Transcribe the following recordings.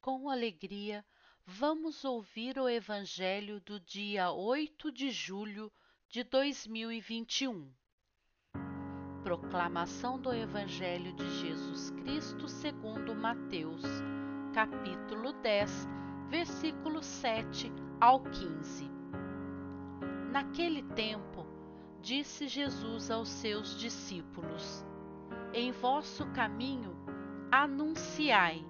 com alegria, vamos ouvir o Evangelho do dia 8 de julho de 2021. Proclamação do Evangelho de Jesus Cristo segundo Mateus, capítulo 10, versículo 7 ao 15. Naquele tempo, disse Jesus aos seus discípulos: Em vosso caminho anunciai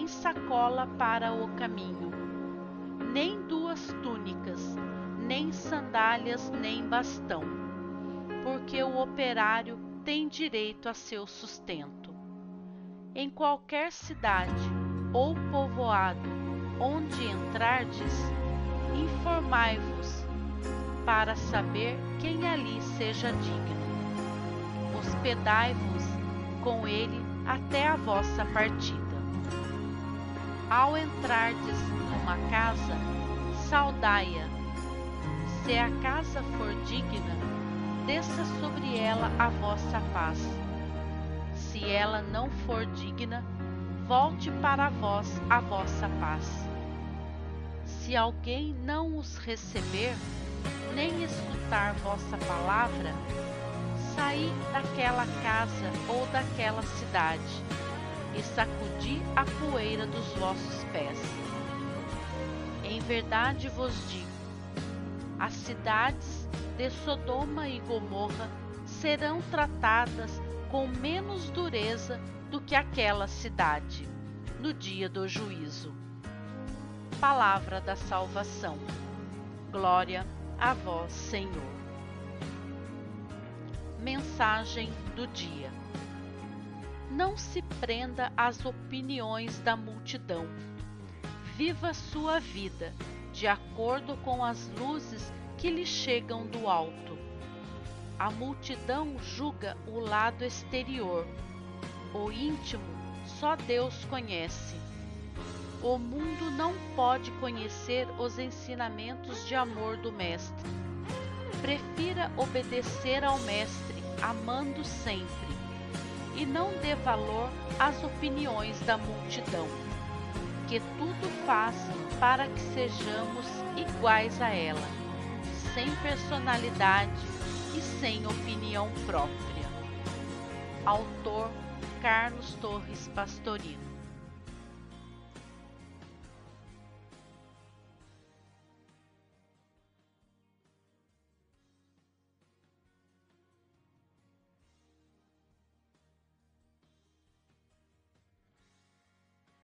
nem sacola para o caminho, nem duas túnicas, nem sandálias, nem bastão, porque o operário tem direito a seu sustento. Em qualquer cidade ou povoado onde entrardes, informai-vos para saber quem ali seja digno. Hospedai-vos com ele até a vossa partida. Ao entrardes numa casa, saudai-a. Se a casa for digna, desça sobre ela a vossa paz. Se ela não for digna, volte para vós a vossa paz. Se alguém não os receber, nem escutar vossa palavra, saí daquela casa ou daquela cidade e sacudi a poeira dos vossos pés. Em verdade vos digo: as cidades de Sodoma e Gomorra serão tratadas com menos dureza do que aquela cidade no dia do juízo. Palavra da salvação. Glória a vós, Senhor. Mensagem do dia. Não se prenda às opiniões da multidão. Viva sua vida de acordo com as luzes que lhe chegam do alto. A multidão julga o lado exterior. O íntimo só Deus conhece. O mundo não pode conhecer os ensinamentos de amor do Mestre. Prefira obedecer ao Mestre, amando sempre e não dê valor às opiniões da multidão, que tudo faz para que sejamos iguais a ela, sem personalidade e sem opinião própria. Autor Carlos Torres Pastorino